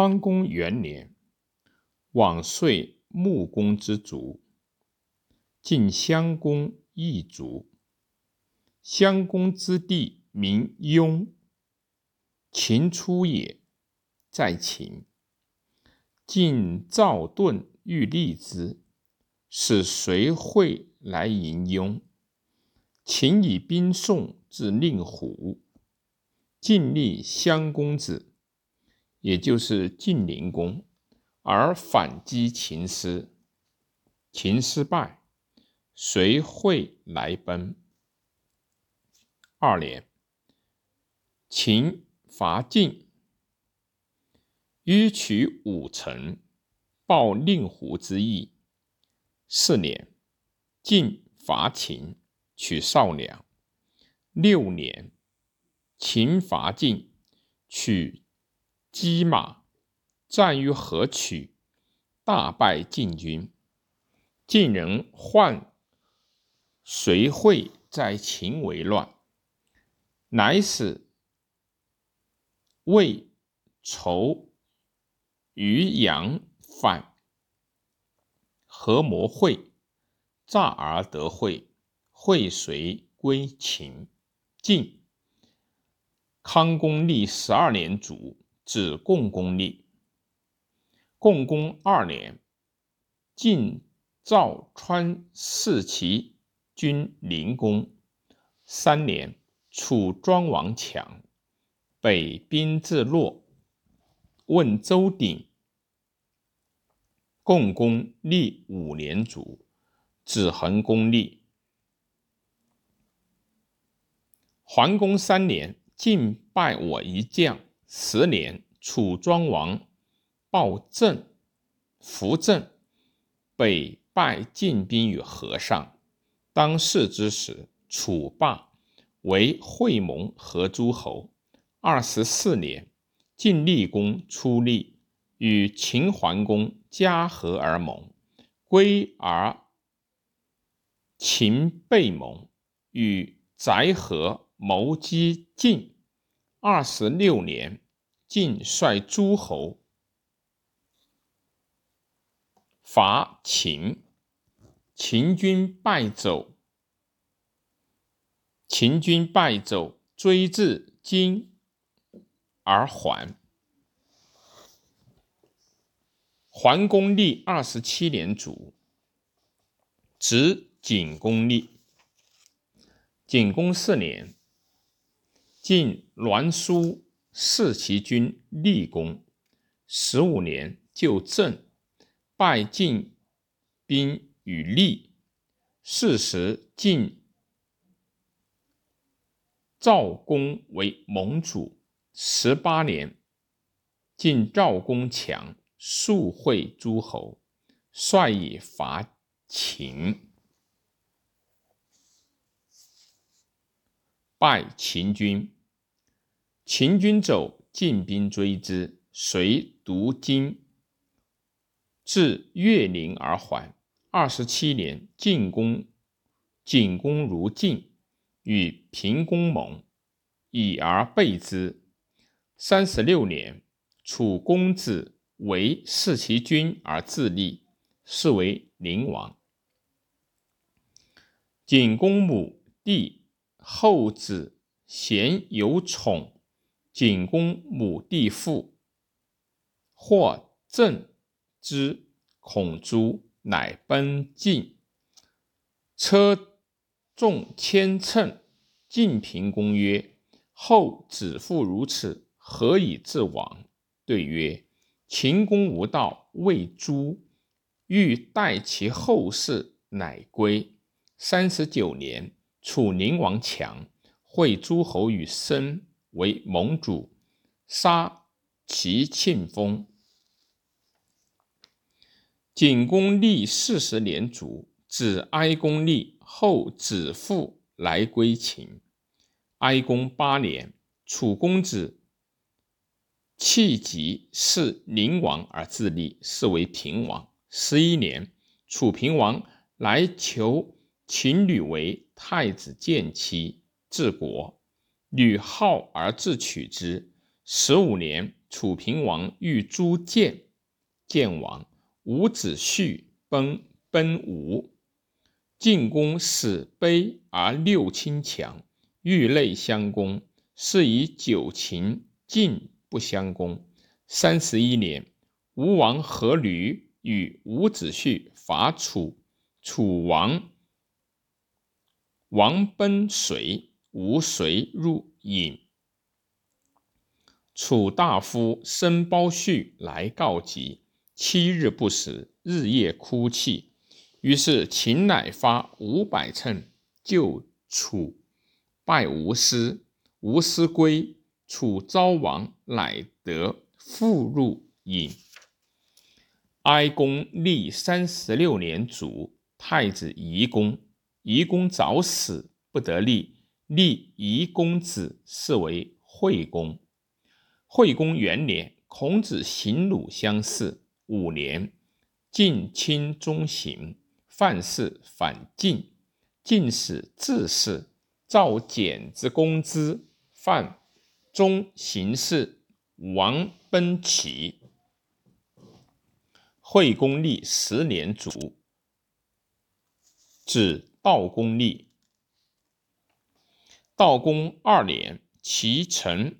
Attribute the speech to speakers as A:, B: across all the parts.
A: 康公元年，往岁穆公之族，晋襄公一族。襄公之弟名雍，秦出也，在秦。晋赵盾欲立之，使随会来迎雍。秦以兵送至令狐，晋立襄公子。也就是晋灵公，而反击秦师，秦失败，随会来奔。二年，秦伐晋，欲取五城，报令狐之意。四年，晋伐秦，取少梁。六年，秦伐晋，取。击马，战于河曲，大败晋军。晋人患随惠在秦为乱，乃使魏仇于阳反，合谋会，诈而得会，会遂归秦。晋康公历十二年卒。指共工立。共工二年，晋赵川四齐军临公。三年，楚庄王强，北兵自洛。问周鼎。共工立五年卒。子恒公立。桓公三年，晋败我一将。十年，楚庄王暴政，扶正，北败晋兵于河上。当世之时，楚霸为会盟合诸侯。二十四年，晋厉公出力，与秦桓公加和而盟，归而秦背盟，与翟和谋击晋。二十六年，晋率诸侯伐秦，秦军败走，秦军败走，追至今而还。桓公历二十七年卒，子景公立。景公四年。晋栾书弑其君立功，十五年就郑，拜晋兵于利。是时晋赵公为盟主。十八年，晋赵公强，数会诸侯，率以伐秦。败秦军，秦军走，晋兵追之，遂夺荆，至越陵而还。二十七年，晋公景公如晋，与平公盟，以而备之。三十六年，楚公子为弑其君而自立，是为灵王。景公母弟。后子贤有宠，景公母弟妇，或赠之，恐诛，乃奔晋。车重千乘。晋平公曰：“后子父如此，何以自往？”对曰：“秦公无道，未诛，欲待其后事，乃归。”三十九年。楚宁王强会诸侯与申为盟主，杀齐庆封。景公历四十年卒，子哀公立后，子父来归秦。哀公八年，楚公子弃疾是宁王而自立，是为平王。十一年，楚平王来求。秦女为太子建妻，治国。女好而自取之。十五年，楚平王欲诛建，建王，伍子胥奔奔吴。晋公使卑而六亲强，欲内相攻，是以九秦晋不相攻。三十一年，吴王阖闾与伍子胥伐楚，楚王王奔随，吴随入隐。楚大夫申包胥来告急，七日不食，日夜哭泣。于是秦乃发五百乘救楚，败吴师。吴师归，楚昭王乃得复入隐。哀公历三十六年卒，太子夷公。夷公早死，不得立，立夷公子，是为惠公。惠公元年，孔子行鲁乡试。五年，晋亲中行。范氏反晋，晋使自事，赵简之公之。范中行事，王奔齐。惠公历十年卒，子道公立。道公二年，其臣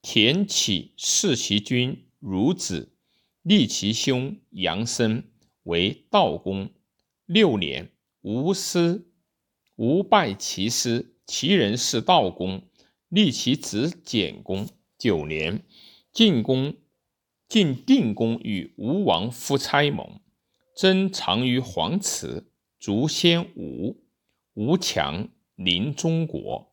A: 田启弑其君孺子，立其兄杨生为道公。六年，吴师吴败其师，其人是道公，立其子简公。九年，晋公晋定公与吴王夫差盟，争长于黄池，卒先吴。吴强临中国。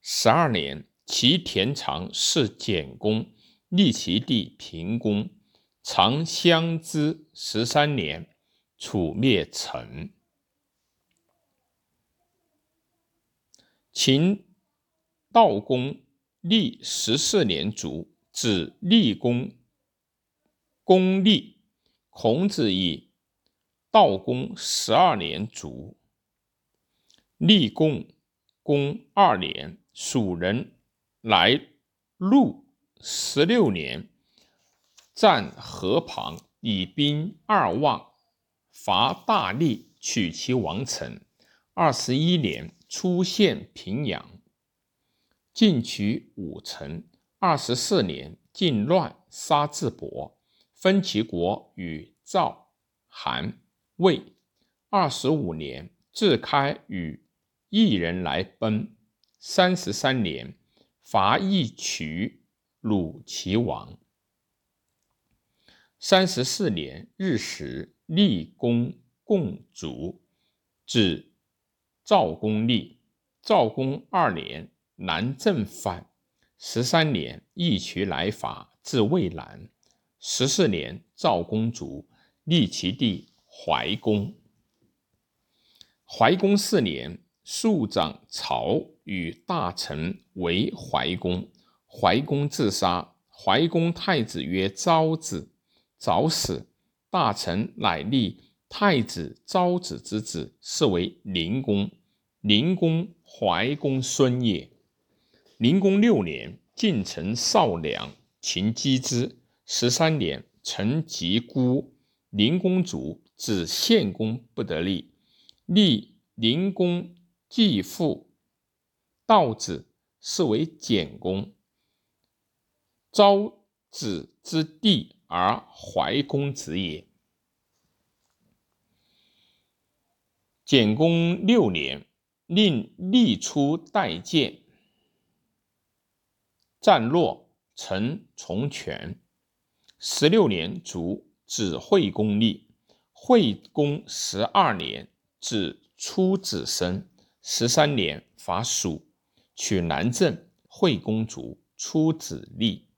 A: 十二年，其田常弑简公，立其弟平公。常相之十三年。楚灭陈，秦悼公历十四年卒，子立公公立。孔子以悼公十二年卒，立公公二年，蜀人来陆十六年，战河旁，以兵二万。伐大利，取其王城。二十一年，出现平阳，进取五城。二十四年，晋乱，杀智伯，分其国与赵、韩、魏。二十五年，自开与一人来奔。三十三年，伐义渠，虏其王。三十四年，日食。立功共卒，子赵公立。赵公二年，南郑反。十三年，义渠来伐，至渭南。十四年，赵公卒，立其弟怀公。怀公四年，庶长曹与大臣为怀公，怀公自杀。怀公太子曰昭子，早死。大臣乃立太子昭子之子，是为灵公。灵公怀公孙也。灵公六年，晋臣少梁，秦击之。十三年，臣疾孤，灵公卒，子献公不得立，立灵公继父道子，是为简公。昭子之弟。而怀公子也。简公六年，令立出代见，战落，成从权。十六年卒，子惠公立。惠公十二年，子出子生。十三年，伐蜀，取南郑。惠公卒，出子立。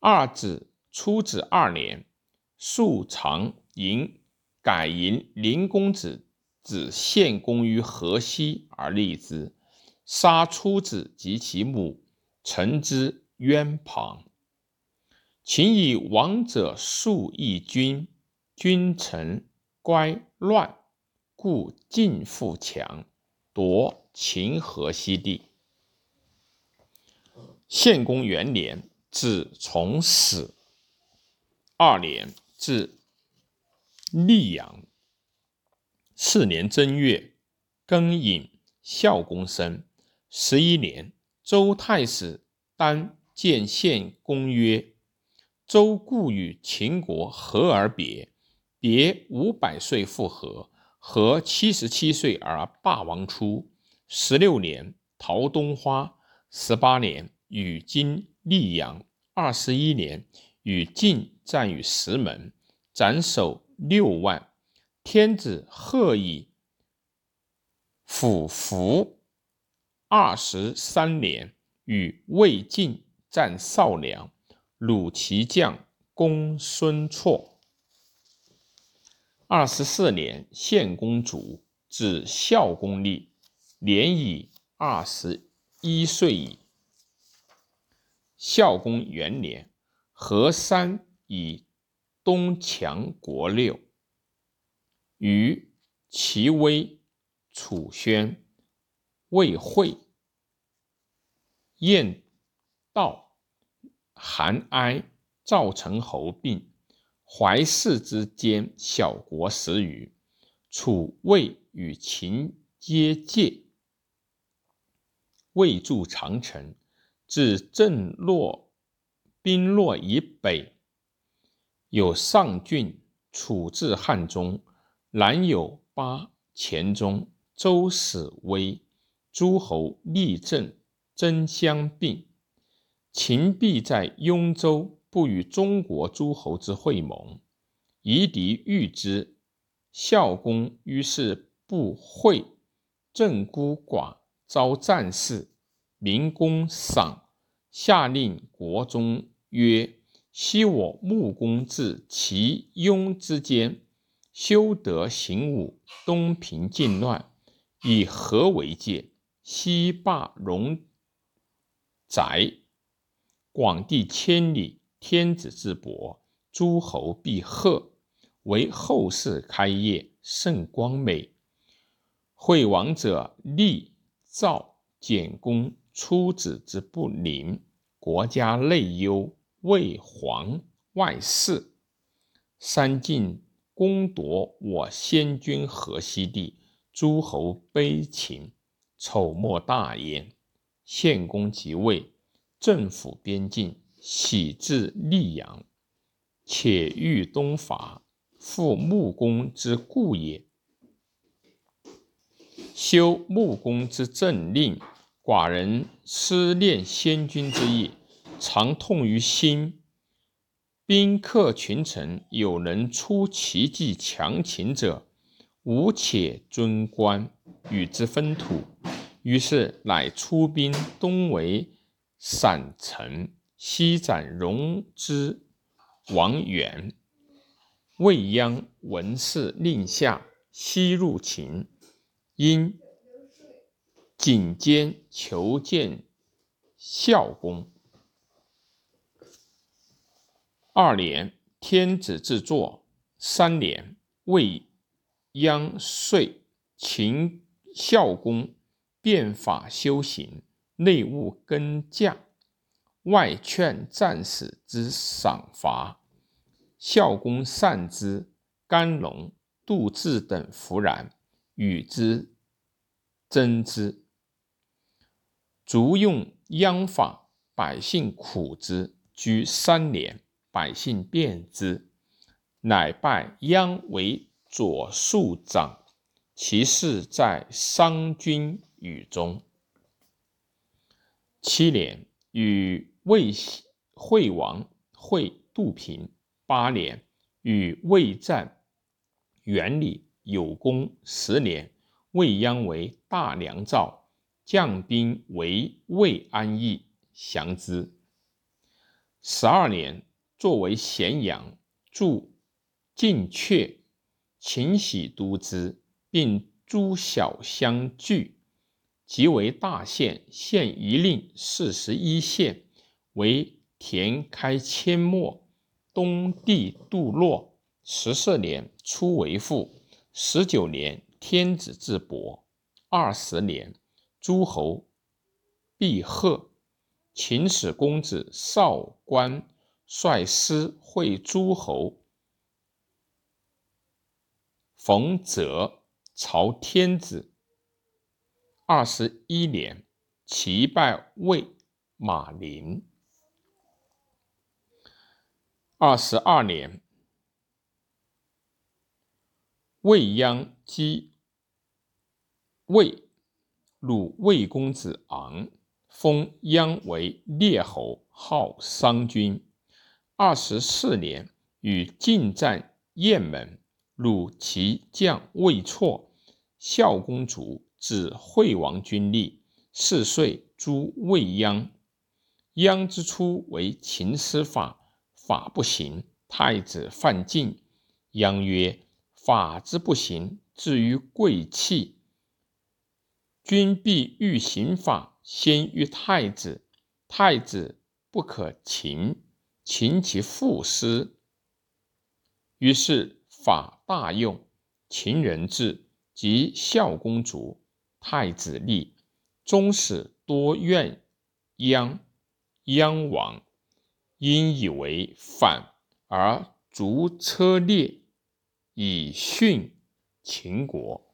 A: 二子。出子二年，庶长迎改迎灵公子子献公于河西而立之，杀初子及其母，臣之渊旁。秦以王者数义君，君臣乖乱，故晋复强，夺秦河西地。献公元年。至从死。二年，至溧阳。四年正月，庚寅，孝公生。十一年，周太史丹见献公曰：“周故与秦国和而别，别五百岁复合，和七十七岁而霸王出。十六年，桃东花。十八年，与金溧阳。二十一年，与晋战于石门，斩首六万。天子贺以辅服。二十三年，与魏晋战少梁，虏其将公孙绰。二十四年，献公主，至孝公立，年已二十一岁矣。孝公元年，何山以东强国六，于齐威、楚宣、魏惠、燕道、韩哀、赵成侯并，怀氏之间小国十余，楚、魏与秦皆界。魏筑长城。至郑洛兵洛以北，有上郡；楚至汉中，南有巴、黔中、周始威诸侯立政，争相并。秦必在雍州，不与中国诸侯之会盟，夷狄欲之。孝公于是不会，郑孤寡，招战士。民公赏，下令国中曰：“昔我穆公至齐雍之间，修德行武，东平靖乱，以和为戒。西霸戎宅，广地千里，天子之伯，诸侯必贺，为后世开业，甚光美。惠王者，立赵简公。”出子之不宁，国家内忧，为皇外事。三晋攻夺我先君河西地，诸侯悲秦，丑莫大焉。献公即位，政府边境，喜至溧阳，且欲东伐，复穆公之故也。修穆公之政令。寡人思念先君之意，常痛于心。宾客群臣，有能出奇计强秦者，吾且尊官，与之分土。于是乃出兵东为散城，西斩戎之王远。未央闻事，令下，西入秦，因。颈间求见孝公。二年，天子制作。三年，未央遂，秦孝公变法修行，内务更驾，外劝战士之赏罚。孝公善之，甘龙、杜志等弗然，与之争之。卒用央法，百姓苦之。居三年，百姓变之，乃拜央为左庶长。其事在商君语中。七年，与魏惠王惠杜平。八年，与魏战，元礼有功。十年，魏鞅为大良造。将兵为魏安邑，降之。十二年，作为咸阳，筑晋阙，秦喜都之，并诸小相聚，即为大县。县一令四十一县，为田开阡陌，东地杜洛。十四年，初为父。十九年，天子至伯。二十年。诸侯必贺，秦始公子少官率师会诸侯，冯泽朝天子。二十一年，齐败魏马陵。二十二年，魏鞅击魏，鲁魏公子昂，封鞅为列侯，号商君。二十四年，与晋战雁门，鲁其将魏绰，孝公主。指惠王军力，四岁诛未鞅。鞅之初为秦师法，法不行，太子犯禁。鞅曰：“法之不行，至于贵戚。君必欲行法，先于太子。太子不可秦，秦其父师。”于是法大用，秦人至，即孝公卒。太子立，宗室多怨鞅，鞅亡，因以为反而逐车裂，以训秦国。